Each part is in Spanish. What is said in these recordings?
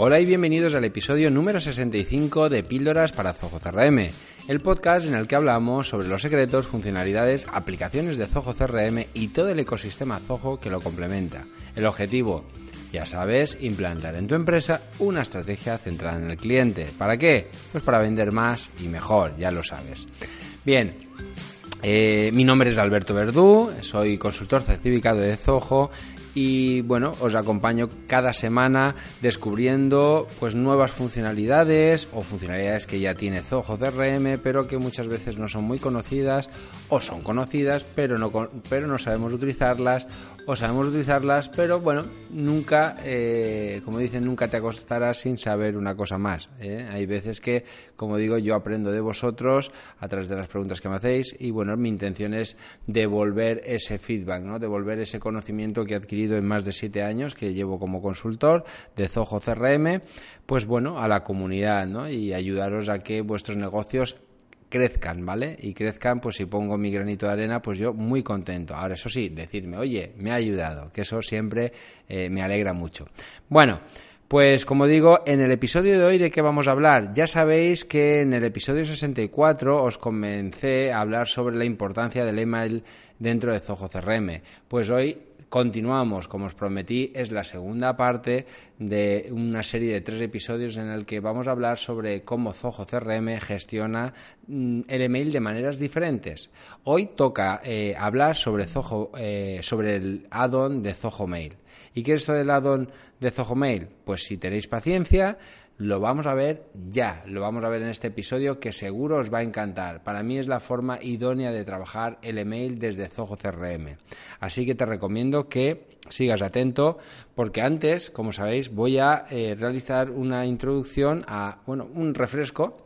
Hola y bienvenidos al episodio número 65 de Píldoras para Zoho CRM, el podcast en el que hablamos sobre los secretos, funcionalidades, aplicaciones de Zoho CRM y todo el ecosistema Zoho que lo complementa. El objetivo, ya sabes, implantar en tu empresa una estrategia centrada en el cliente. ¿Para qué? Pues para vender más y mejor, ya lo sabes. Bien, eh, mi nombre es Alberto Verdú, soy consultor certificado de Zoho y bueno, os acompaño cada semana descubriendo pues nuevas funcionalidades o funcionalidades que ya tiene Zoho CRM, pero que muchas veces no son muy conocidas o son conocidas, pero no pero no sabemos utilizarlas o sabemos utilizarlas, pero bueno, nunca eh, como dicen, nunca te acostarás sin saber una cosa más. ¿eh? Hay veces que, como digo, yo aprendo de vosotros a través de las preguntas que me hacéis y bueno, mi intención es devolver ese feedback, ¿no? Devolver ese conocimiento que he adquirido en más de siete años que llevo como consultor de Zoho CRM, pues bueno, a la comunidad, ¿no? Y ayudaros a que vuestros negocios crezcan, ¿vale? Y crezcan, pues si pongo mi granito de arena, pues yo muy contento. Ahora, eso sí, decirme, oye, me ha ayudado, que eso siempre eh, me alegra mucho. Bueno, pues como digo, en el episodio de hoy de qué vamos a hablar. Ya sabéis que en el episodio 64 os comencé a hablar sobre la importancia del email dentro de Zoho CRM. Pues hoy Continuamos, como os prometí, es la segunda parte de una serie de tres episodios en el que vamos a hablar sobre cómo Zoho CRM gestiona mm, el email de maneras diferentes. Hoy toca eh, hablar sobre Zoho, eh, sobre el add-on de Zoho Mail. ¿Y qué es esto del add-on de Zoho Mail? Pues si tenéis paciencia, lo vamos a ver ya, lo vamos a ver en este episodio que seguro os va a encantar. Para mí es la forma idónea de trabajar el email desde Zoho CRM. Así que te recomiendo que sigas atento porque antes, como sabéis, voy a eh, realizar una introducción a, bueno, un refresco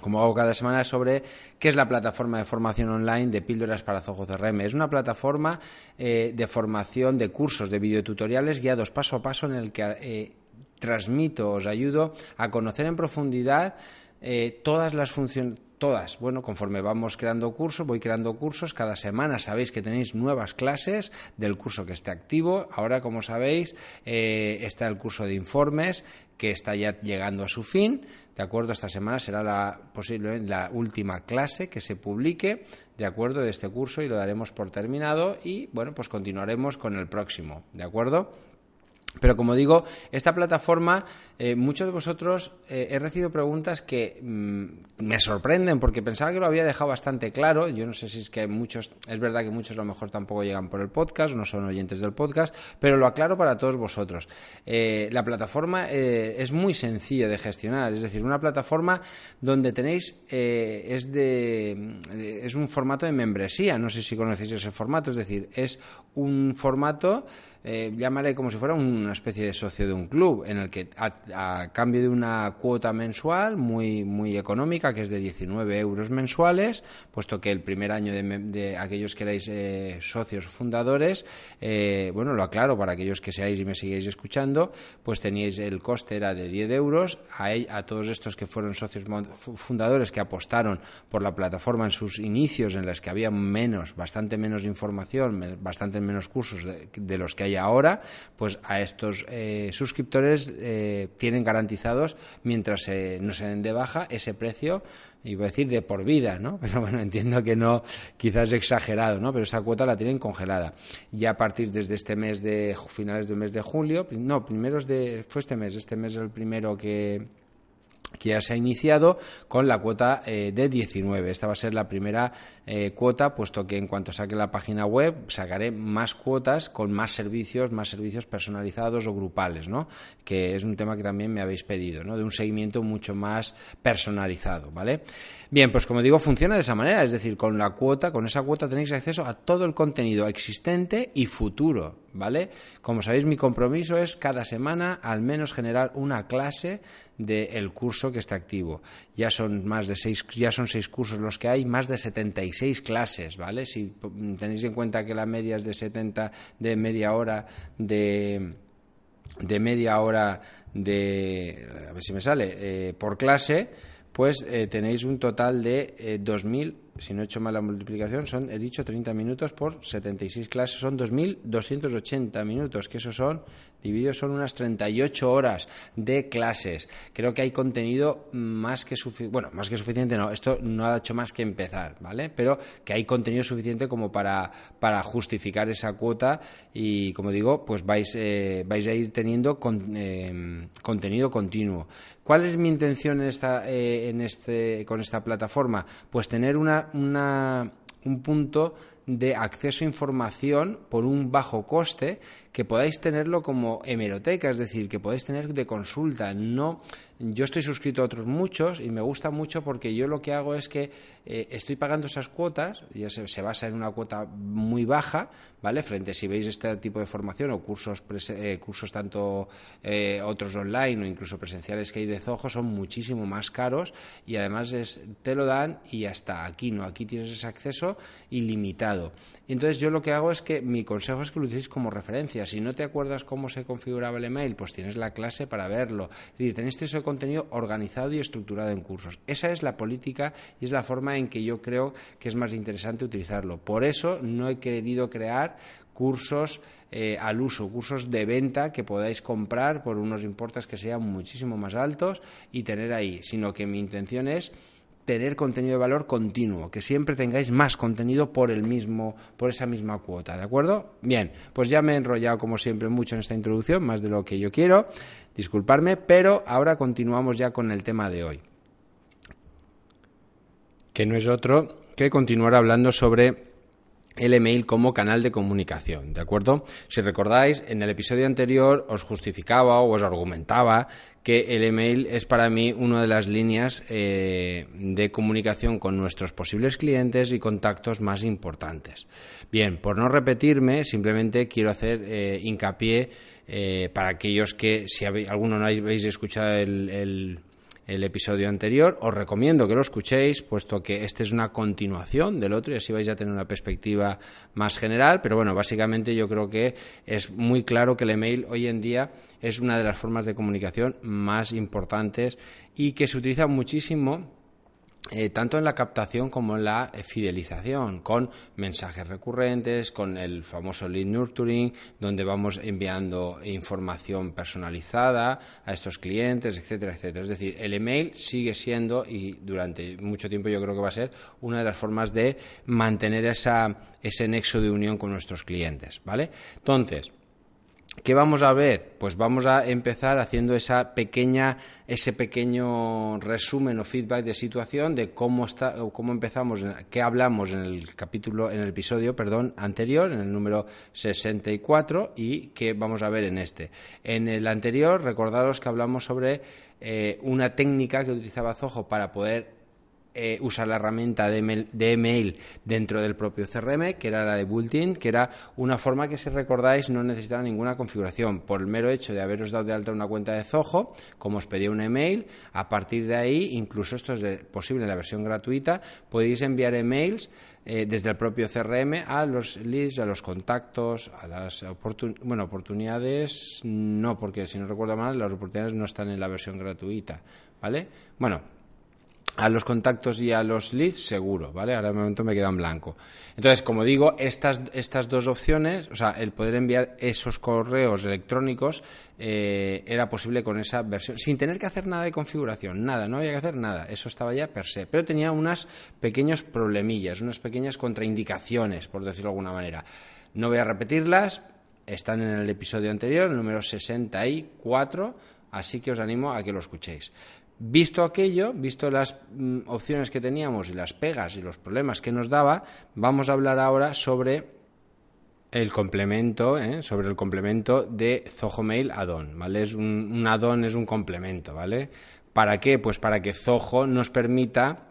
como hago cada semana, sobre qué es la plataforma de formación online de Píldoras para Zoho CRM. Es una plataforma eh, de formación de cursos, de videotutoriales guiados paso a paso en el que eh, transmito, os ayudo a conocer en profundidad eh, todas las funciones, todas. Bueno, conforme vamos creando cursos, voy creando cursos. Cada semana sabéis que tenéis nuevas clases del curso que esté activo. Ahora, como sabéis, eh, está el curso de informes que está ya llegando a su fin. De acuerdo, esta semana será la, posiblemente la última clase que se publique, de acuerdo, de este curso y lo daremos por terminado y, bueno, pues continuaremos con el próximo, ¿de acuerdo? Pero como digo, esta plataforma, eh, muchos de vosotros eh, he recibido preguntas que mm, me sorprenden porque pensaba que lo había dejado bastante claro. Yo no sé si es que muchos, es verdad que muchos a lo mejor tampoco llegan por el podcast, no son oyentes del podcast, pero lo aclaro para todos vosotros. Eh, la plataforma es muy sencilla de gestionar, es decir, una plataforma donde tenéis es de es un formato de membresía. No sé si conocéis ese formato, es decir, es un formato eh, llamaré como si fuera una especie de socio de un club, en el que a, cambio de una cuota mensual muy, muy económica, que es de 19 euros mensuales, puesto que el primer año de, aquellos que erais eh, socios fundadores, eh, bueno, lo aclaro para aquellos que seáis y me sigáis escuchando, pues teníais el coste era de 10 euros, a, todos estos que fueron socios fundadores que apostaron por la plataforma en sus inicios, en las que había menos, bastante menos información, bastante menos cursos de los que hay ahora, pues a estos eh, suscriptores eh, tienen garantizados, mientras no se den de baja, ese precio y voy a decir de por vida, ¿no? Pero bueno, entiendo que no, quizás exagerado, ¿no? Pero esa cuota la tienen congelada. Ya a partir desde este mes de finales del mes de julio, no, primeros de fue este mes, este mes es el primero que que ya se ha iniciado con la cuota eh, de 19. Esta va a ser la primera eh, cuota, puesto que en cuanto saque la página web sacaré más cuotas con más servicios, más servicios personalizados o grupales, ¿no? Que es un tema que también me habéis pedido, ¿no? De un seguimiento mucho más personalizado, ¿vale? Bien, pues como digo, funciona de esa manera, es decir, con la cuota, con esa cuota tenéis acceso a todo el contenido existente y futuro, ¿vale? Como sabéis, mi compromiso es cada semana al menos generar una clase del curso que está activo. Ya son más de seis, ya son seis cursos los que hay, más de 76 clases, ¿vale? Si tenéis en cuenta que la media es de 70 de media hora de de media hora de a ver si me sale eh, por clase pues eh, tenéis un total de eh, 2.000 si no he hecho mal la multiplicación, son, he dicho, 30 minutos por 76 clases, son 2.280 minutos, que eso son, divididos, son unas 38 horas de clases. Creo que hay contenido más que suficiente, bueno, más que suficiente no, esto no ha hecho más que empezar, ¿vale? Pero que hay contenido suficiente como para, para justificar esa cuota y, como digo, pues vais, eh, vais a ir teniendo eh, contenido continuo. ¿Cuál es mi intención en esta, eh, en este, con esta plataforma? Pues tener una un punto de acceso a información por un bajo coste que podáis tenerlo como hemeroteca, es decir, que podáis tener de consulta. No, yo estoy suscrito a otros muchos y me gusta mucho porque yo lo que hago es que eh, estoy pagando esas cuotas, ya se, basa en una cuota muy baja, ¿vale? Frente si veis este tipo de formación o cursos, eh, cursos tanto eh, otros online o incluso presenciales que hay de Zoho son muchísimo más caros y además es, te lo dan y hasta aquí no, aquí tienes ese acceso ilimitado. Entonces yo lo que hago es que mi consejo es que lo utilicéis como referencia. Si no te acuerdas cómo se configuraba el email, pues tienes la clase para verlo. Es decir, tenéis ese contenido organizado y estructurado en cursos. Esa es la política y es la forma en que yo creo que es más interesante utilizarlo. Por eso no he querido crear cursos eh, al uso, cursos de venta que podáis comprar por unos importes que sean muchísimo más altos y tener ahí, sino que mi intención es tener contenido de valor continuo, que siempre tengáis más contenido por el mismo, por esa misma cuota, ¿de acuerdo? Bien, pues ya me he enrollado como siempre mucho en esta introducción, más de lo que yo quiero, disculparme, pero ahora continuamos ya con el tema de hoy, que no es otro que continuar hablando sobre el email como canal de comunicación, ¿de acuerdo? Si recordáis, en el episodio anterior os justificaba o os argumentaba que el email es para mí una de las líneas eh, de comunicación con nuestros posibles clientes y contactos más importantes. Bien, por no repetirme, simplemente quiero hacer eh, hincapié eh, para aquellos que, si alguno no habéis escuchado el episodio anterior. Os recomiendo que lo escuchéis, puesto que este es una continuación del otro y así vais a tener una perspectiva más general. Pero bueno, básicamente yo creo que es muy claro que el email hoy en día es una de las formas de comunicación más importantes y que se utiliza muchísimo eh, tanto en la captación como en la fidelización, con mensajes recurrentes, con el famoso lead nurturing, donde vamos enviando información personalizada a estos clientes, etcétera, etcétera. Es decir, el email sigue siendo, y durante mucho tiempo yo creo que va a ser, una de las formas de mantener esa, ese nexo de unión con nuestros clientes, ¿vale? Entonces, ¿Qué vamos a ver? Pues vamos a empezar haciendo esa pequeña, ese pequeño resumen o feedback de situación de cómo está, cómo empezamos, qué hablamos en el capítulo, en el episodio, perdón, anterior, en el número 64 y qué vamos a ver en este. En el anterior, recordaros que hablamos sobre eh, una técnica que utilizaba Zoho para poder eh, usar la herramienta de email, dentro del propio CRM, que era la de built que era una forma que, si recordáis, no necesitaba ninguna configuración. Por el mero hecho de haberos dado de alta una cuenta de Zoho, como os pedía un email, a partir de ahí, incluso esto es posible en la versión gratuita, podéis enviar emails eh, desde el propio CRM a los leads, a los contactos, a las bueno, oportunidades, no, porque si no recuerdo mal, las oportunidades no están en la versión gratuita, ¿vale? Bueno, a los contactos y a los leads seguro, ¿vale? Ahora de momento me queda en blanco. Entonces, como digo, estas, estas dos opciones, o sea, el poder enviar esos correos electrónicos eh, era posible con esa versión, sin tener que hacer nada de configuración, nada, no había que hacer nada, eso estaba ya per se, pero tenía unas pequeños problemillas, unas pequeñas contraindicaciones, por decirlo de alguna manera. No voy a repetirlas, están en el episodio anterior, el número 64, así que os animo a que lo escuchéis. Visto aquello, visto las mm, opciones que teníamos y las pegas y los problemas que nos daba, vamos a hablar ahora sobre el complemento, ¿eh? sobre el complemento de Zoho Mail Add-on, ¿vale? Es un, un add-on es un complemento, ¿vale? ¿Para qué? Pues para que Zoho nos permita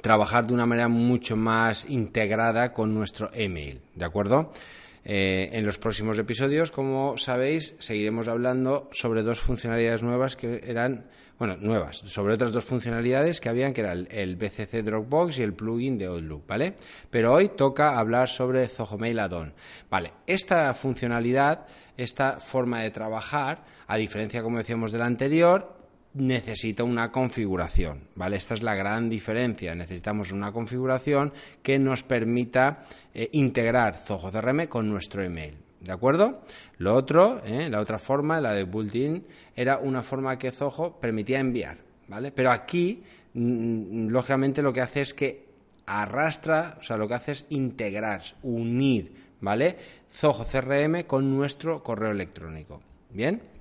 trabajar de una manera mucho más integrada con nuestro email, ¿de acuerdo? Eh, en los próximos episodios, como sabéis, seguiremos hablando sobre dos funcionalidades nuevas que eran, bueno, nuevas, sobre otras dos funcionalidades que habían, que era el, BCC Dropbox y el plugin de Outlook, ¿vale? Pero hoy toca hablar sobre Zoho Mail Add-on. Vale, esta funcionalidad, esta forma de trabajar, a diferencia, como decíamos, de la anterior, necesita una configuración, ¿vale? Esta es la gran diferencia. Necesitamos una configuración que nos permita eh, integrar Zoho CRM con nuestro email, ¿de acuerdo? Lo otro, ¿eh? la otra forma, la de built-in, era una forma que Zoho permitía enviar, ¿vale? Pero aquí, mm, mm, lógicamente, lo que hace es que arrastra, o sea, lo que hace es integrar, unir, ¿vale? Zoho CRM con nuestro correo electrónico, ¿bien?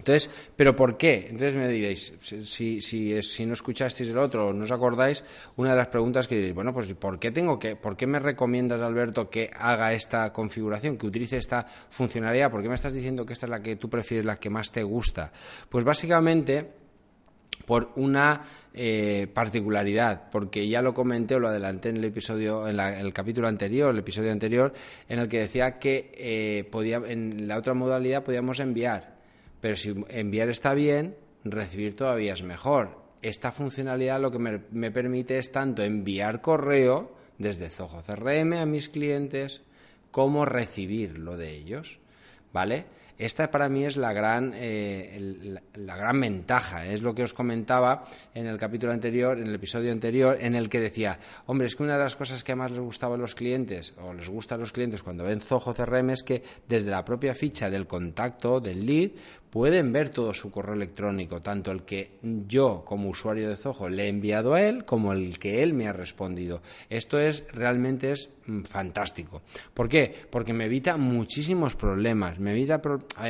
Entonces, ¿pero por qué? Entonces me diréis, si, si, si no escuchasteis el otro o no os acordáis, una de las preguntas que diréis, bueno, pues ¿por qué tengo que, por qué me recomiendas, Alberto, que haga esta configuración, que utilice esta funcionalidad? ¿Por qué me estás diciendo que esta es la que tú prefieres, la que más te gusta? Pues básicamente por una eh, particularidad, porque ya lo comenté o lo adelanté en el episodio, en, el capítulo anterior, el episodio anterior, en el que decía que eh, podía, en la otra modalidad podíamos enviar pero si enviar está bien, recibir todavía es mejor. Esta funcionalidad lo que me, permite es tanto enviar correo desde Zoho CRM a mis clientes como recibirlo de ellos. ¿Vale? Esta para mí es la gran, eh, la, gran ventaja. Es lo que os comentaba en el capítulo anterior, en el episodio anterior, en el que decía, hombre, es que una de las cosas que más les gustaba a los clientes, o les gusta a los clientes cuando ven Zoho CRM, es que desde la propia ficha del contacto, del lead, pueden ver todo su correo electrónico, tanto el que yo como usuario de Zoho le he enviado a él como el que él me ha respondido. Esto es realmente es mm, fantástico. ¿Por qué? Porque me evita muchísimos problemas, me evita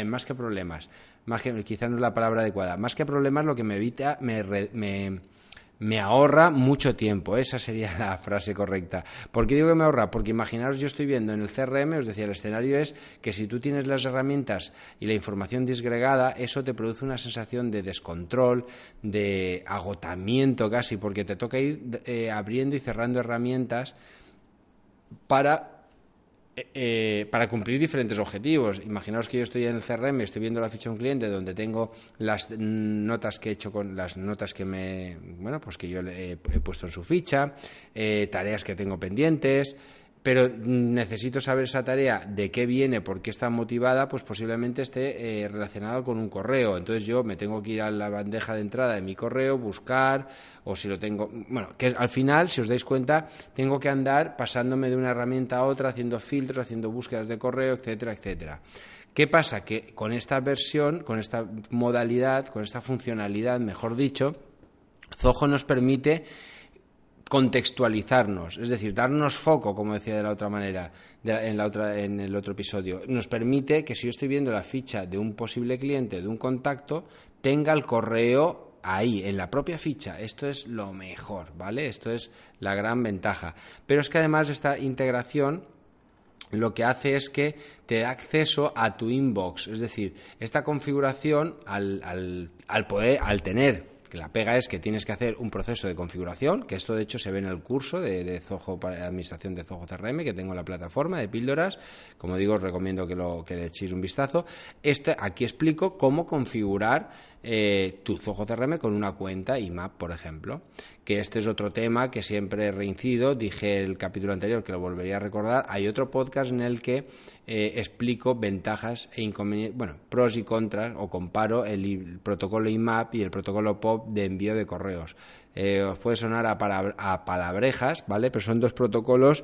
más que problemas, más que quizás no es la palabra adecuada, más que problemas lo que me evita me, me me ahorra mucho tiempo. Esa sería la frase correcta. ¿Por qué digo que me ahorra? Porque imaginaros, yo estoy viendo en el CRM, os decía, el escenario es que si tú tienes las herramientas y la información disgregada, eso te produce una sensación de descontrol, de agotamiento casi, porque te toca ir eh, abriendo y cerrando herramientas para eh, eh, para cumplir diferentes objetivos. Imaginaos que yo estoy en el CRM, estoy viendo la ficha de un cliente donde tengo las notas que he hecho con las notas que me, bueno, pues que yo le he, puesto en su ficha, eh, tareas que tengo pendientes, pero necesito saber esa tarea de qué viene, por qué está motivada, pues posiblemente esté eh, relacionado con un correo. Entonces yo me tengo que ir a la bandeja de entrada de mi correo, buscar, o si lo tengo, bueno, que al final, si os dais cuenta, tengo que andar pasándome de una herramienta a otra, haciendo filtros, haciendo búsquedas de correo, etcétera, etcétera. ¿Qué pasa? Que con esta versión, con esta modalidad, con esta funcionalidad, mejor dicho, Zoho nos permite contextualizarnos, es decir, darnos foco, como decía de la otra manera, en, la otra, en el otro episodio, nos permite que si yo estoy viendo la ficha de un posible cliente, de un contacto, tenga el correo ahí, en la propia ficha. Esto es lo mejor, ¿vale? Esto es la gran ventaja. Pero es que además esta integración lo que hace es que te da acceso a tu inbox. Es decir, esta configuración, al, al, al poder, al tener la pega es que tienes que hacer un proceso de configuración, que esto de hecho se ve en el curso de, administración de Zoho CRM que tengo en la plataforma de píldoras. Como digo, os recomiendo que, lo, que le echéis un vistazo. Este, aquí explico cómo configurar eh, tu Zoho CRM con una cuenta IMAP, por ejemplo. Que este es otro tema que siempre reincido. Dije el capítulo anterior que lo volvería a recordar. Hay otro podcast en el que eh, explico ventajas e inconvenientes, bueno, pros y contras, o comparo el, protocolo IMAP y el protocolo POP de envío de correos. Eh, os puede sonar a, a, palabrejas, ¿vale? Pero son dos protocolos,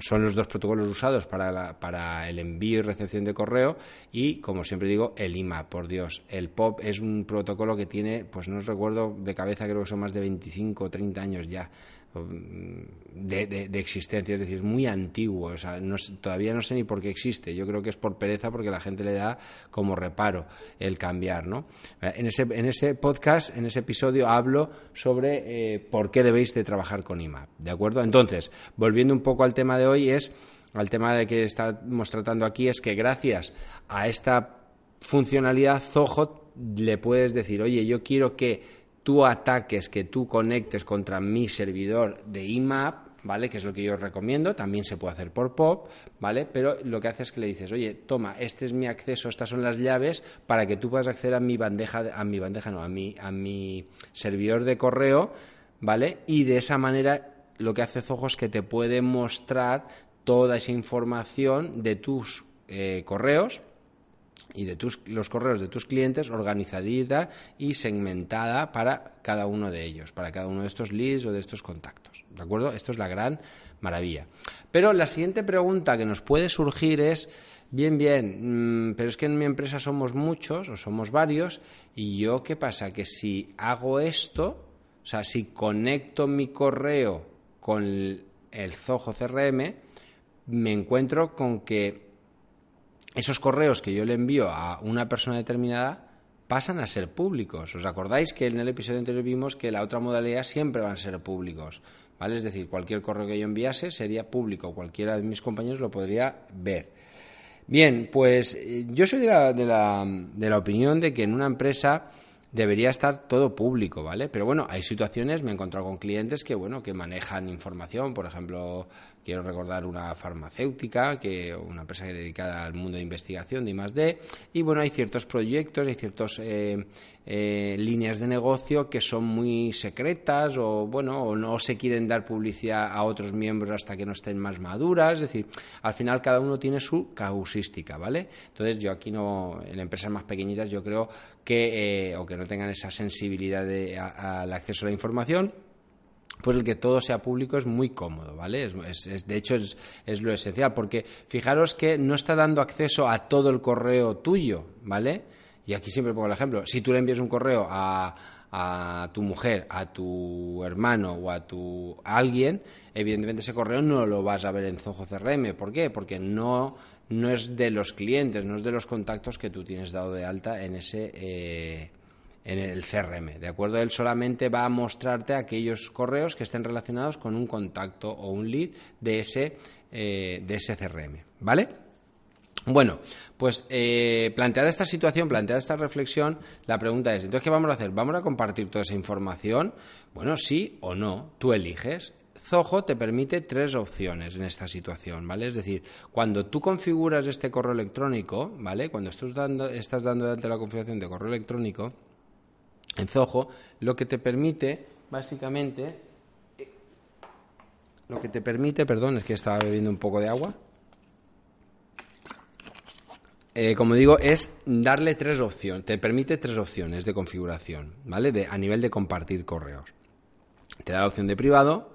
son los dos protocolos usados para, para el envío y recepción de correo y, como siempre digo, el IMAP, por Dios el POP es un protocolo que tiene, pues no os recuerdo de cabeza, creo que son más de 25 o 30 años ya, de, existencia, es decir, es muy antiguo, o sea, todavía no sé ni por qué existe, yo creo que es por pereza porque la gente le da como reparo el cambiar, ¿no? En ese, en ese podcast, en ese episodio hablo sobre eh, por qué debéis de trabajar con IMAP, ¿de acuerdo? Entonces, volviendo un poco al tema de hoy es, al tema de que estamos tratando aquí es que gracias a esta funcionalidad Zoho le puedes decir, oye, yo quiero que tú ataques, que tú conectes contra mi servidor de IMAP, ¿vale? Que es lo que yo recomiendo, también se puede hacer por POP, ¿vale? Pero lo que hace es que le dices, oye, toma, este es mi acceso, estas son las llaves para que tú puedas acceder a mi bandeja, a mi bandeja no, a mi, a mi servidor de correo, ¿vale? Y de esa manera lo que hace Zoho es que te puede mostrar toda esa información de tus eh, correos, y de tus, los correos de tus clientes organizadita y segmentada para cada uno de ellos, para cada uno de estos leads o de estos contactos. ¿De acuerdo? Esto es la gran maravilla. Pero la siguiente pregunta que nos puede surgir es, bien, bien, mm, pero es que en mi empresa somos muchos o somos varios y yo, ¿qué pasa? Que si hago esto, o sea, si conecto mi correo con el Zoho CRM, me encuentro con que esos correos que yo le envío a una persona determinada pasan a ser públicos. ¿Os acordáis que en el episodio anterior vimos que la otra modalidad siempre van a ser públicos? ¿Vale? Es decir, cualquier correo que yo enviase sería público, cualquiera de mis compañeros lo podría ver. Bien, pues eh, yo soy de la, de la, de la opinión de que en una empresa debería estar todo público, ¿vale? Pero bueno, hay situaciones, me he encontrado con clientes que, bueno, que manejan información, por ejemplo, quiero recordar una farmacéutica, que una empresa dedicada al mundo de investigación de I+D, y bueno, hay ciertos proyectos, hay ciertos eh, eh, líneas de negocio que son muy secretas o bueno o no se quieren dar publicidad a otros miembros hasta que no estén más maduras. Es decir al final cada uno tiene su causística vale entonces yo aquí no en empresas más pequeñitas yo creo que eh, o que no tengan esa sensibilidad de, al acceso a la información pues el que todo sea público es muy cómodo, ¿vale? Es, de hecho, es, es, lo esencial, porque fijaros que no está dando acceso a todo el correo tuyo, ¿vale? Y aquí siempre pongo el ejemplo. Si tú le envías un correo a, a tu mujer, a tu hermano o a tu alguien, evidentemente ese correo no lo vas a ver en Zoho CRM. ¿Por qué? Porque no, no es de los clientes, no es de los contactos que tú tienes dado de alta en ese eh, en el CRM. ¿De acuerdo? Él solamente va a mostrarte aquellos correos que estén relacionados con un contacto o un lead de ese, eh, de ese CRM. ¿Vale? Bueno, pues eh, planteada esta situación, planteada esta reflexión, la pregunta es, entonces, ¿qué vamos a hacer? ¿Vamos a compartir toda esa información? Bueno, sí o no, tú eliges. Zoho te permite tres opciones en esta situación, ¿vale? Es decir, cuando tú configuras este correo electrónico, ¿vale? Cuando estás dando, estás dando la configuración de correo electrónico, en Zoho, lo que te permite, básicamente, lo que te permite, perdón, es que estaba bebiendo un poco de agua, eh, como digo, es darle tres opciones, te permite tres opciones de configuración, ¿vale? De, a nivel de compartir correos. Te da la opción de privado,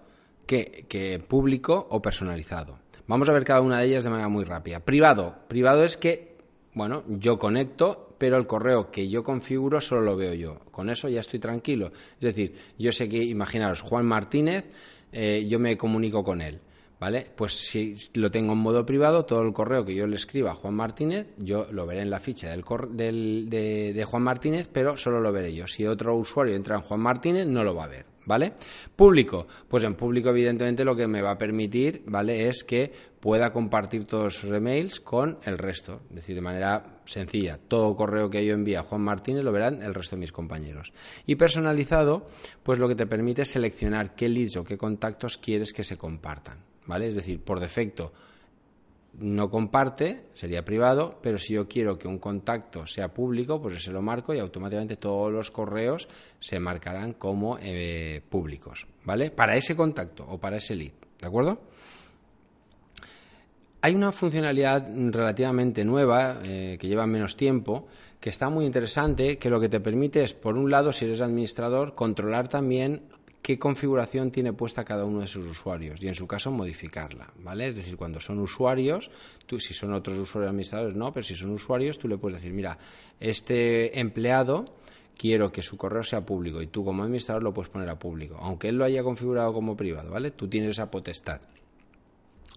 que, que público o personalizado. Vamos a ver cada una de ellas de manera muy rápida. Privado. Privado es que, bueno, yo conecto, pero el correo que yo configuro solo lo veo yo. Con eso ya estoy tranquilo. Es decir, yo sé que, imaginaros, Juan Martínez, eh, yo me comunico con él. ¿Vale? Pues si lo tengo en modo privado, todo el correo que yo le escriba a Juan Martínez, yo lo veré en la ficha del, de, Juan Martínez, pero solo lo veré yo. Si otro usuario entra en Juan Martínez, no lo va a ver. ¿Vale? Público. Pues en público, evidentemente, lo que me va a permitir, ¿vale? Es que pueda compartir todos sus emails con el resto. Es decir, de manera sencilla. Todo correo que yo envíe a Juan Martínez lo verán el resto de mis compañeros. Y personalizado, pues lo que te permite es seleccionar qué leads o qué contactos quieres que se compartan. ¿vale? Es decir, por defecto no comparte, sería privado, pero si yo quiero que un contacto sea público, pues se lo marco y automáticamente todos los correos se marcarán como eh, públicos, ¿vale? Para ese contacto o para ese lead, ¿de acuerdo? Hay una funcionalidad relativamente nueva, eh, que lleva menos tiempo, que está muy interesante, que lo que te permite es, por un lado, si eres administrador, controlar también qué configuración tiene puesta cada uno de sus usuarios y en su caso modificarla, ¿vale? Es decir, cuando son usuarios, tú, si son otros usuarios administradores no, pero si son usuarios tú le puedes decir, mira, este empleado quiero que su correo sea público y tú como administrador lo puedes poner a público, aunque él lo haya configurado como privado, ¿vale? Tú tienes esa potestad.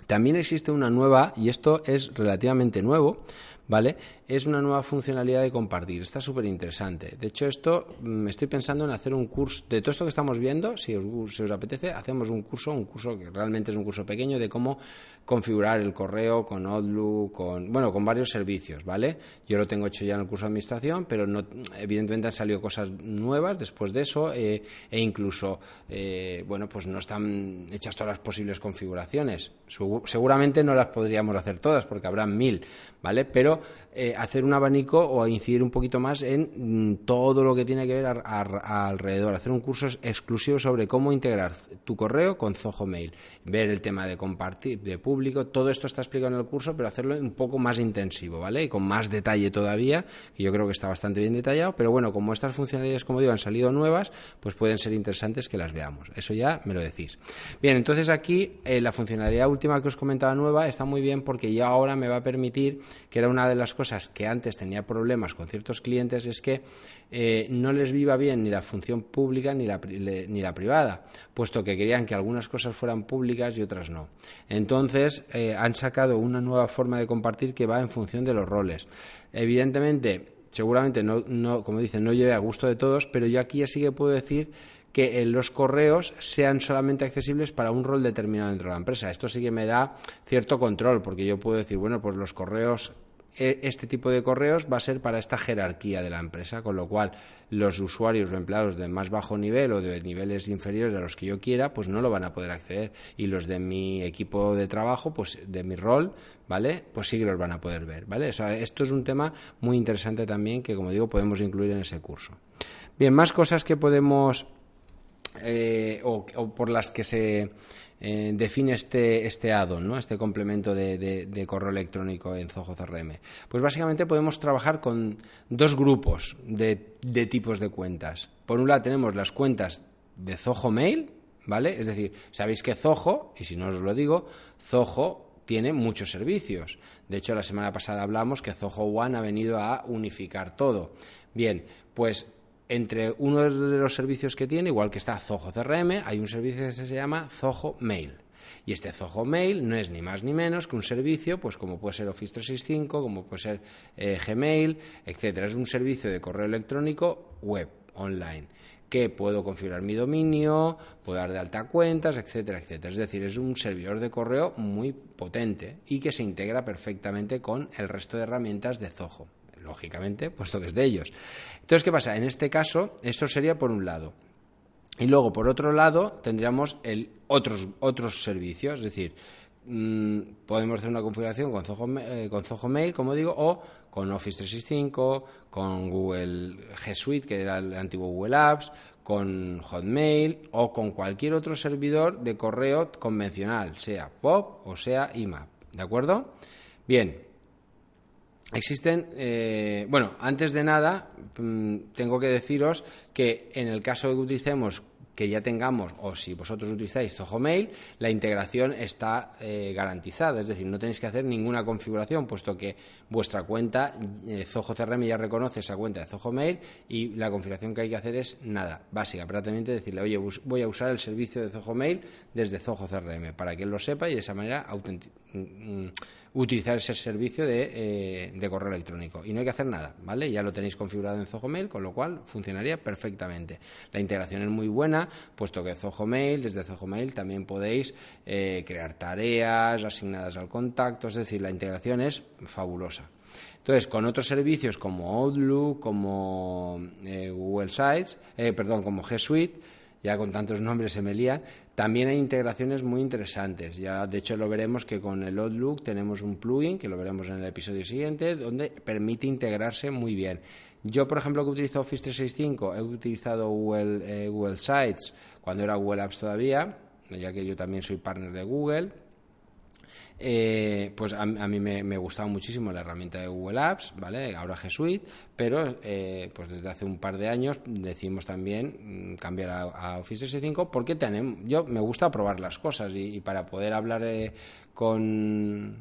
También existe una nueva, y esto es relativamente nuevo, ¿vale? Es una nueva funcionalidad de compartir. Está súper interesante. De hecho, esto me mm, estoy pensando en hacer un curso de todo esto que estamos viendo. Si os, os apetece, hacemos un curso, un curso que realmente es un curso pequeño de cómo configurar el correo con Outlook, con bueno, con varios servicios, ¿vale? Yo lo tengo hecho ya en el curso de administración, pero no, evidentemente han salido cosas nuevas después de eso eh, e incluso, eh, bueno, pues no están hechas todas las posibles configuraciones. Seguramente no las podríamos hacer todas porque habrá mil, ¿vale? Pero eh, hacer un abanico o incidir un poquito más en mm, todo lo que tiene que ver alrededor, hacer un curso exclusivo sobre cómo integrar tu correo con Zoho Mail, ver el tema de compartir, de público, todo esto está explicado en el curso, pero hacerlo un poco más intensivo, ¿vale? Y con más detalle todavía, que yo creo que está bastante bien detallado, pero bueno, como estas funcionalidades, como digo, han salido nuevas, pues pueden ser interesantes que las veamos. Eso ya me lo decís. Bien, entonces aquí eh, la funcionalidad última que os comentaba nueva está muy bien porque ya ahora me va a permitir, que era una de las cosas que antes tenía problemas con ciertos clientes es que eh, no les viva bien ni la función pública ni la, ni la privada, puesto que querían que algunas cosas fueran públicas y otras no. Entonces eh, han sacado una nueva forma de compartir que va en función de los roles. Evidentemente, seguramente no, no como dicen, no lleve a gusto de todos, pero yo aquí sí que puedo decir que los correos sean solamente accesibles para un rol determinado dentro de la empresa. Esto sí que me da cierto control, porque yo puedo decir, bueno, pues los correos este tipo de correos va a ser para esta jerarquía de la empresa, con lo cual los usuarios o empleados de más bajo nivel o de niveles inferiores a los que yo quiera, pues no lo van a poder acceder. Y los de mi equipo de trabajo, pues de mi rol, ¿vale? Pues sí que los van a poder ver, ¿vale? esto es un tema muy interesante también que, como digo, podemos incluir en ese curso. Bien, más cosas que podemos eh, o por las que se eh, define este, este add-on, ¿no? este complemento de, correo electrónico en Zoho CRM? Pues básicamente podemos trabajar con dos grupos de, tipos de cuentas. Por un lado tenemos las cuentas de Zoho Mail, ¿vale? Es decir, sabéis que Zoho, y si no os lo digo, Zoho tiene muchos servicios. De hecho, la semana pasada hablamos que Zoho One ha venido a unificar todo. Bien, pues entre uno de los servicios que tiene, igual que está Zoho CRM, hay un servicio que se llama Zoho Mail. Y este Zoho Mail no es ni más ni menos que un servicio, pues como puede ser Office 365, como puede ser eh, Gmail, etcétera. Es un servicio de correo electrónico web, online, que puedo configurar mi dominio, puedo dar de alta cuentas, etcétera, etcétera. Es decir, es un servidor de correo muy potente y que se integra perfectamente con el resto de herramientas de Zoho lógicamente, puesto que es de ellos. Entonces, ¿qué pasa? En este caso, esto sería por un lado. Y luego, por otro lado, tendríamos el otros, otros servicios, es decir, mm, podemos hacer una configuración con Zoho, eh, con Zoho, Mail, como digo, o con Office 365, con Google G Suite, que era el antiguo Google Apps, con Hotmail o con cualquier otro servidor de correo convencional, sea POP o sea IMAP. ¿De acuerdo? Bien, Existen, eh, bueno, antes de nada, mm, tengo que deciros que en el caso de que utilicemos que ya tengamos, o si vosotros utilizáis Zoho Mail, la integración está eh, garantizada, es decir, no tenéis que hacer ninguna configuración, puesto que vuestra cuenta, eh, Zoho CRM ya reconoce esa cuenta de Zoho Mail y la configuración que hay que hacer es nada, básica, prácticamente decirle, oye, voy a usar el servicio de Zoho Mail desde Zoho CRM, para que él lo sepa y de esa manera mm, utilizar ese servicio eh, de, correo electrónico. Y no hay que hacer nada, ¿vale? Ya lo tenéis configurado en Zoho Mail, con lo cual funcionaría perfectamente. La integración es muy buena, puesto que Zoho Mail, desde Zoho Mail también podéis eh, crear tareas asignadas al contacto, es decir, la integración es fabulosa. Entonces, con otros servicios como Outlook, como eh, Google Sites, perdón, como G Suite, ya con tantos nombres se me lían, también hay integraciones muy interesantes. Ya, de hecho, lo veremos que con el Outlook tenemos un plugin, que lo veremos en el episodio siguiente, donde permite integrarse muy bien. Yo, por ejemplo, que utilizo Office 365, he utilizado Google, eh, Google Sites cuando era Google Apps todavía, ya que yo también soy partner de Google eh, pues a, mí me, gustaba muchísimo la herramienta de Google Apps, ¿vale? Ahora G Suite, pero eh, pues desde hace un par de años decidimos también mm, cambiar a, Office 365 porque tenemos, yo me gusta probar las cosas y, para poder hablar eh, con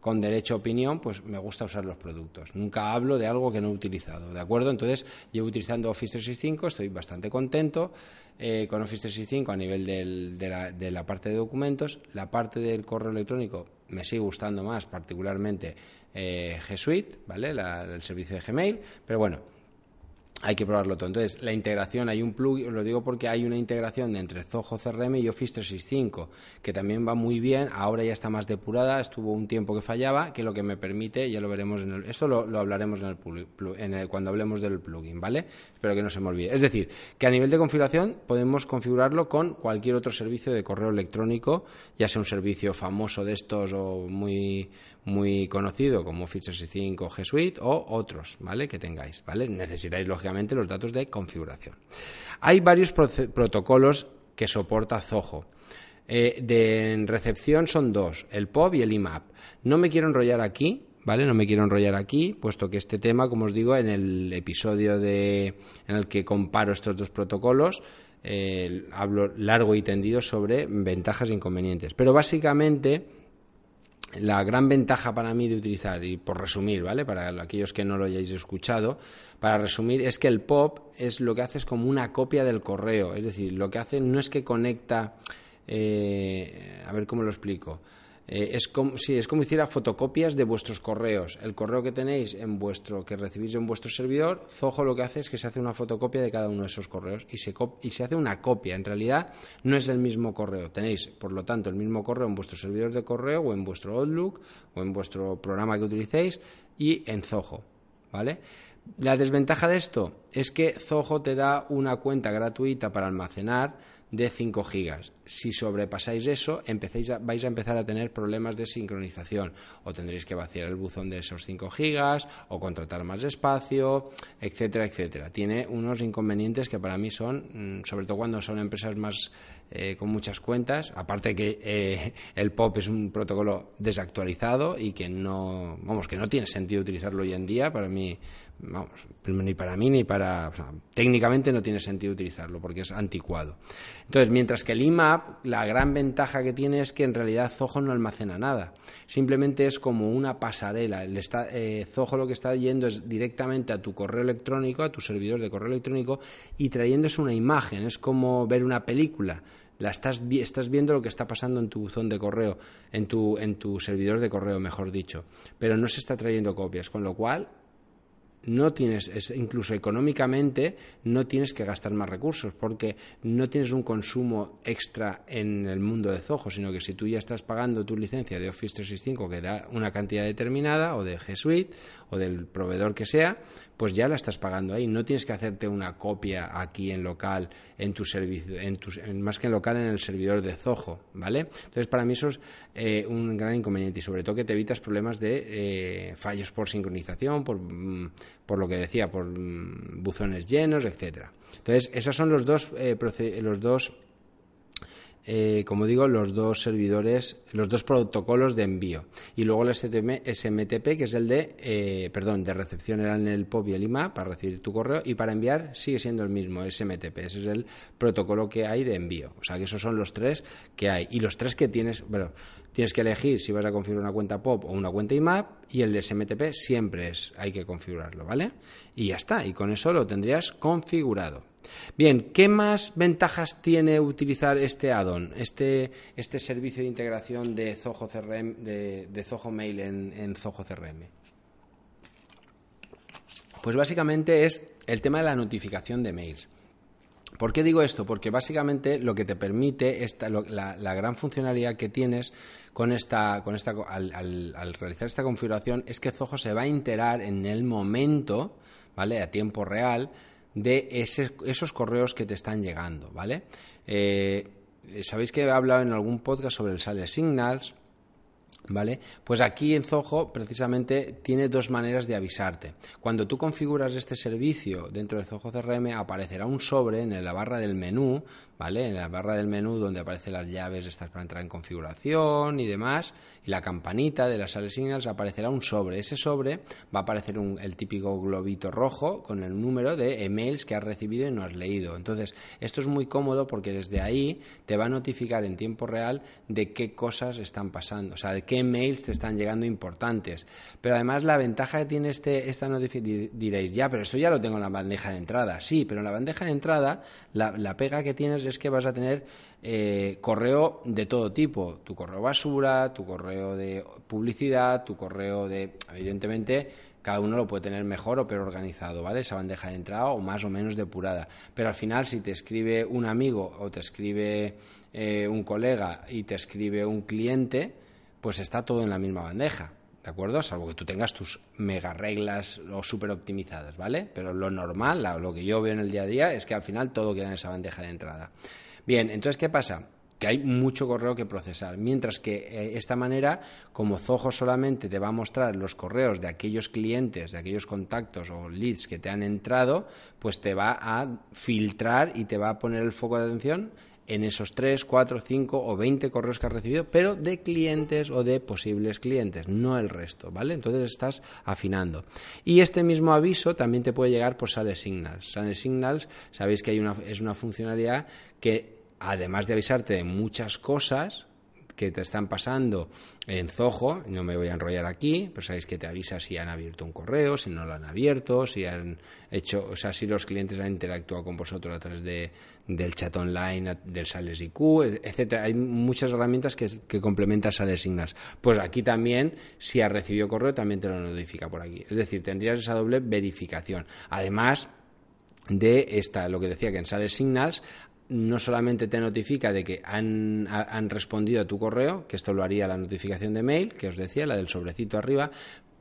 con derecho a opinión, pues me gusta usar los productos. Nunca hablo de algo que no he utilizado, ¿de acuerdo? Entonces, llevo utilizando Office 365, estoy bastante contento eh, con Office 365 a nivel de, la, de, la, parte de documentos. La parte del correo electrónico me sigue gustando más, particularmente eh, G Suite, ¿vale? el servicio de Gmail, pero bueno, hay que probarlo todo. Entonces, la integración, hay un plugin, lo digo porque hay una integración entre Zoho CRM y Office 365, que también va muy bien, ahora ya está más depurada, estuvo un tiempo que fallaba, que lo que me permite, ya lo veremos en el, esto lo, hablaremos en el, cuando hablemos del plugin, ¿vale? Espero que no se me olvide. Es decir, que a nivel de configuración podemos configurarlo con cualquier otro servicio de correo electrónico, ya sea un servicio famoso de estos o muy, muy conocido como Office 365 G Suite o otros, ¿vale? Que tengáis, ¿vale? Necesitáis, lógicamente, los datos de configuración. Hay varios protocolos que soporta Zoho. Eh, de recepción son dos, el POP y el IMAP. No me quiero enrollar aquí, ¿vale? No me quiero enrollar aquí, puesto que este tema, como os digo, en el episodio de, en el que comparo estos dos protocolos, eh, hablo largo y tendido sobre ventajas e inconvenientes. Pero básicamente la gran ventaja para mí de utilizar, y por resumir, ¿vale? Para aquellos que no lo hayáis escuchado, para resumir, es que el POP es lo que hace es como una copia del correo. Es decir, lo que hace no es que conecta. Eh, a ver cómo lo explico. Eh, es como sí, es como hiciera fotocopias de vuestros correos. El correo que tenéis en vuestro que recibís en vuestro servidor, Zoho lo que hace es que se hace una fotocopia de cada uno de esos correos y se y se hace una copia. En realidad no es el mismo correo. Tenéis, por lo tanto, el mismo correo en vuestro servidor de correo o en vuestro Outlook o en vuestro programa que utilicéis y en Zoho, ¿vale? La desventaja de esto es que Zoho te da una cuenta gratuita para almacenar de 5 gigas. Si sobrepasáis eso, vais a empezar a tener problemas de sincronización. O tendréis que vaciar el buzón de esos 5 gigas, o contratar más espacio, etcétera, etcétera. Tiene unos inconvenientes que para mí son, mm, sobre todo cuando son empresas más eh, con muchas cuentas, aparte que eh, el POP es un protocolo desactualizado y que no, vamos, que no tiene sentido utilizarlo hoy en día, para mí vamos, ni para mí ni para... técnicamente no tiene sentido utilizarlo porque es anticuado. Entonces, mientras que el IMAP, la gran ventaja que tiene es que en realidad Zoho no almacena nada. Simplemente es como una pasarela. El eh, Zoho lo que está yendo es directamente a tu correo electrónico, a tu servidor de correo electrónico y trayéndose una imagen. Es como ver una película la estás, estás viendo lo que está pasando en tu buzón de correo, en tu, en tu servidor de correo, mejor dicho, pero no se está trayendo copias, con lo cual no tienes, incluso económicamente, no tienes que gastar más recursos, porque no tienes un consumo extra en el mundo de Zoho, sino que si tú ya estás pagando tu licencia de Office 365 que da una cantidad determinada, o de G Suite, o del proveedor que sea, pues ya la estás pagando ahí. No tienes que hacerte una copia aquí en local, en tu servicio, en tu, más que en local, en el servidor de Zoho, ¿vale? Entonces, para mí eso es eh, un gran inconveniente y sobre todo que te evitas problemas de eh, fallos por sincronización, por, mm, por lo que decía, por mm, buzones llenos, etcétera. Entonces, esos son los dos, eh, los dos eh, como digo, los dos servidores, los dos protocolos de envío. Y luego el SMTP, que es el de, eh, perdón, de recepción era en el POP y el IMA para recibir tu correo y para enviar sigue siendo el mismo, SMTP. Ese es el protocolo que hay de envío. O sea que esos son los tres que hay. Y los tres que tienes, bueno, tienes que elegir si vas a configurar una cuenta POP o una cuenta IMAP y el SMTP siempre es, hay que configurarlo, ¿vale? Y ya está, y con eso lo tendrías configurado. Bien, ¿qué más ventajas tiene utilizar este add-on, este, este servicio de integración de Zoho, CRM, de, Zoho Mail en, Zoho CRM? Pues básicamente es el tema de la notificación de mails. ¿Por qué digo esto? Porque básicamente lo que te permite la, gran funcionalidad que tienes con esta, con esta, al, al, realizar esta configuración es que Zoho se va a enterar en el momento, ¿vale? A tiempo real, de esos correos que te están llegando, ¿vale? Eh, Sabéis que he hablado en algún podcast sobre el Sale Signals, ¿Vale? Pues aquí en Zoho precisamente tiene dos maneras de avisarte. Cuando tú configuras este servicio dentro de Zoho CRM aparecerá un sobre en la barra del menú, ¿vale? En la barra del menú donde aparecen las llaves estas para entrar en configuración y demás, y la campanita de las sales signals aparecerá un sobre. Ese sobre va a aparecer el típico globito rojo con el número de emails que has recibido y no has leído. Entonces, esto es muy cómodo porque desde ahí te va a notificar en tiempo real de qué cosas están pasando, o sea, de qué qué mails te están llegando importantes. Pero además la ventaja que tiene este, esta notificación, diréis, ya, pero esto ya lo tengo en la bandeja de entrada. Sí, pero en la bandeja de entrada la, la pega que tienes es que vas a tener eh, correo de todo tipo, tu correo basura, tu correo de publicidad, tu correo de, evidentemente, cada uno lo puede tener mejor o peor organizado, ¿vale? Esa bandeja de entrada o más o menos depurada. Pero al final, si te escribe un amigo o te escribe eh, un colega y te escribe un cliente, pues está todo en la misma bandeja. ¿De acuerdo? Salvo que tú tengas tus mega reglas o súper optimizadas, ¿vale? Pero lo normal, lo que yo veo en el día a día, es que al final todo queda en esa bandeja de entrada. Bien, entonces, ¿qué pasa? que hay mucho correo que procesar, mientras que eh, esta manera, como Zoho solamente te va a mostrar los correos de aquellos clientes, de aquellos contactos o leads que te han entrado, pues te va a filtrar y te va a poner el foco de atención en esos 3, 4, 5 o 20 correos que has recibido, pero de clientes o de posibles clientes, no el resto, ¿vale? Entonces estás afinando. Y este mismo aviso también te puede llegar por Sales Signals. Sales Signals, sabéis que hay una, es una funcionalidad que además de avisarte de muchas cosas que te están pasando en Zoho, no me voy a enrollar aquí, pero sabéis que te avisa si han abierto un correo, si no lo han abierto, si han hecho, o sea, si los clientes han interactuado con vosotros a través de, del chat online, del Sales IQ, etcétera. Hay muchas herramientas que, que complementan Sales Signals. Pues aquí también, si has recibido correo, también te lo notifica por aquí. Es decir, tendrías esa doble verificación. Además, de esta, lo que decía que en Sales Signals no solamente te notifica de que han, han, respondido a tu correo, que esto lo haría la notificación de mail, que os decía, la del sobrecito arriba,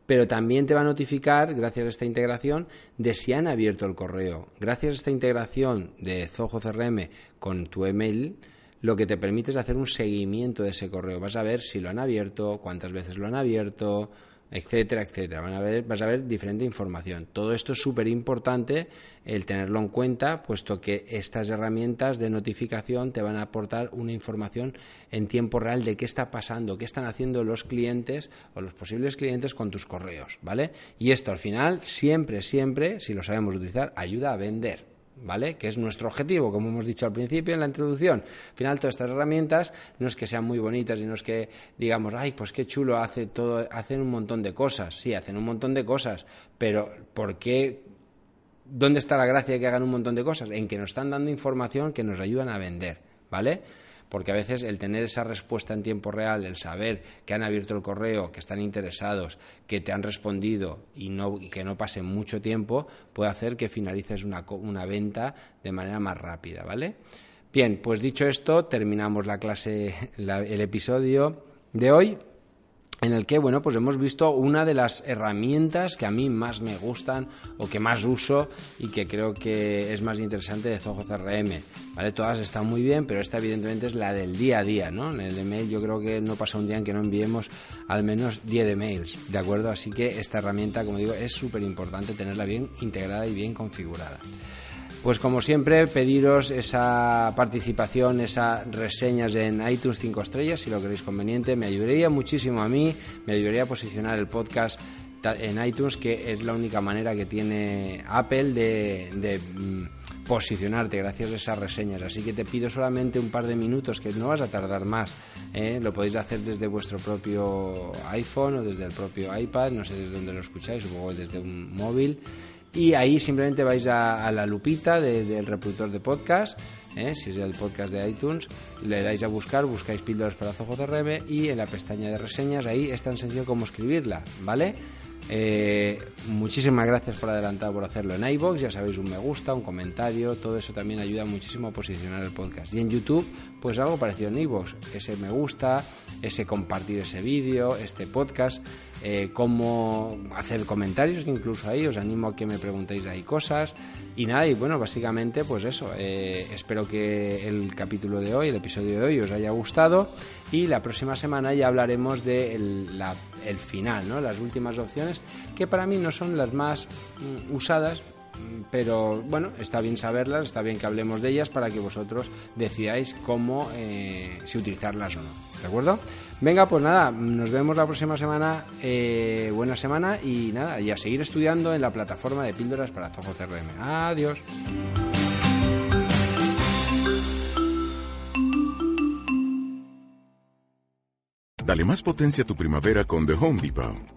pero también te va a notificar, gracias a esta integración, de si han abierto el correo. Gracias a esta integración de Zoho CRM con tu email, lo que te permite es hacer un seguimiento de ese correo. Vas a ver si lo han abierto, cuántas veces lo han abierto, etcétera, etcétera. Van a ver, vas a ver diferente información. Todo esto es súper importante el tenerlo en cuenta, puesto que estas herramientas de notificación te van a aportar una información en tiempo real de qué está pasando, qué están haciendo los clientes o los posibles clientes con tus correos, ¿vale? Y esto al final, siempre, siempre, si lo sabemos utilizar, ayuda a vender. ¿Vale? Que es nuestro objetivo, como hemos dicho al principio en la introducción. Al final, todas estas herramientas no es que sean muy bonitas y no es que digamos, ay, pues qué chulo, hace todo, hacen un montón de cosas. Sí, hacen un montón de cosas, pero ¿por qué? ¿Dónde está la gracia de que hagan un montón de cosas? En que nos están dando información que nos ayudan a vender, ¿vale? Porque a veces el tener esa respuesta en tiempo real, el saber que han abierto el correo, que están interesados, que te han respondido y, no, que no pase mucho tiempo, puede hacer que finalices una, una venta de manera más rápida, ¿vale? Bien, pues dicho esto, terminamos la clase, el episodio de hoy en el que bueno pues hemos visto una de las herramientas que a mí más me gustan o que más uso y que creo que es más interesante de Zoho CRM vale todas están muy bien pero esta evidentemente es la del día a día no en el email yo creo que no pasa un día en que no enviemos al menos 10 emails de acuerdo así que esta herramienta como digo es súper importante tenerla bien integrada y bien configurada pues como siempre, pediros esa participación, esas reseñas en iTunes 5 estrellas, si lo queréis conveniente. Me ayudaría muchísimo a mí, me ayudaría a posicionar el podcast en iTunes, que es la única manera que tiene Apple de, mm, posicionarte gracias a esas reseñas. Así que te pido solamente un par de minutos, que no vas a tardar más. ¿eh? Lo podéis hacer desde vuestro propio iPhone o desde el propio iPad, no sé desde dónde lo escucháis, supongo desde un móvil y ahí simplemente vais a, la lupita del reproductor de podcast, ¿eh? si es el podcast de iTunes, le dais a buscar, buscáis píldoras para CRM y en la pestaña de reseñas ahí es tan sencillo como escribirla, ¿vale? Eh, muchísimas gracias por adelantado por hacerlo en iBox, ya sabéis, un me gusta, un comentario, todo eso también ayuda muchísimo a posicionar el podcast. Y en YouTube, pues algo parecido en iBox, ese me gusta, ese compartir ese vídeo, este podcast, eh, cómo hacer comentarios, incluso ahí os animo a que me preguntéis ahí cosas. Y nada, y bueno, básicamente pues eso, eh, espero que el capítulo de hoy, el episodio de hoy os haya gustado y la próxima semana ya hablaremos de el, final, ¿no? las últimas opciones, que para mí no son las más mm, usadas, pero bueno, está bien saberlas, está bien que hablemos de ellas para que vosotros decidáis cómo, eh, si utilizarlas o no, ¿de acuerdo? Venga, pues nada, nos vemos la próxima semana. Eh, buena semana y nada, y a seguir estudiando en la plataforma de píldoras para Zoho CRM. Adiós. Dale más potencia a tu primavera con The Home Depot.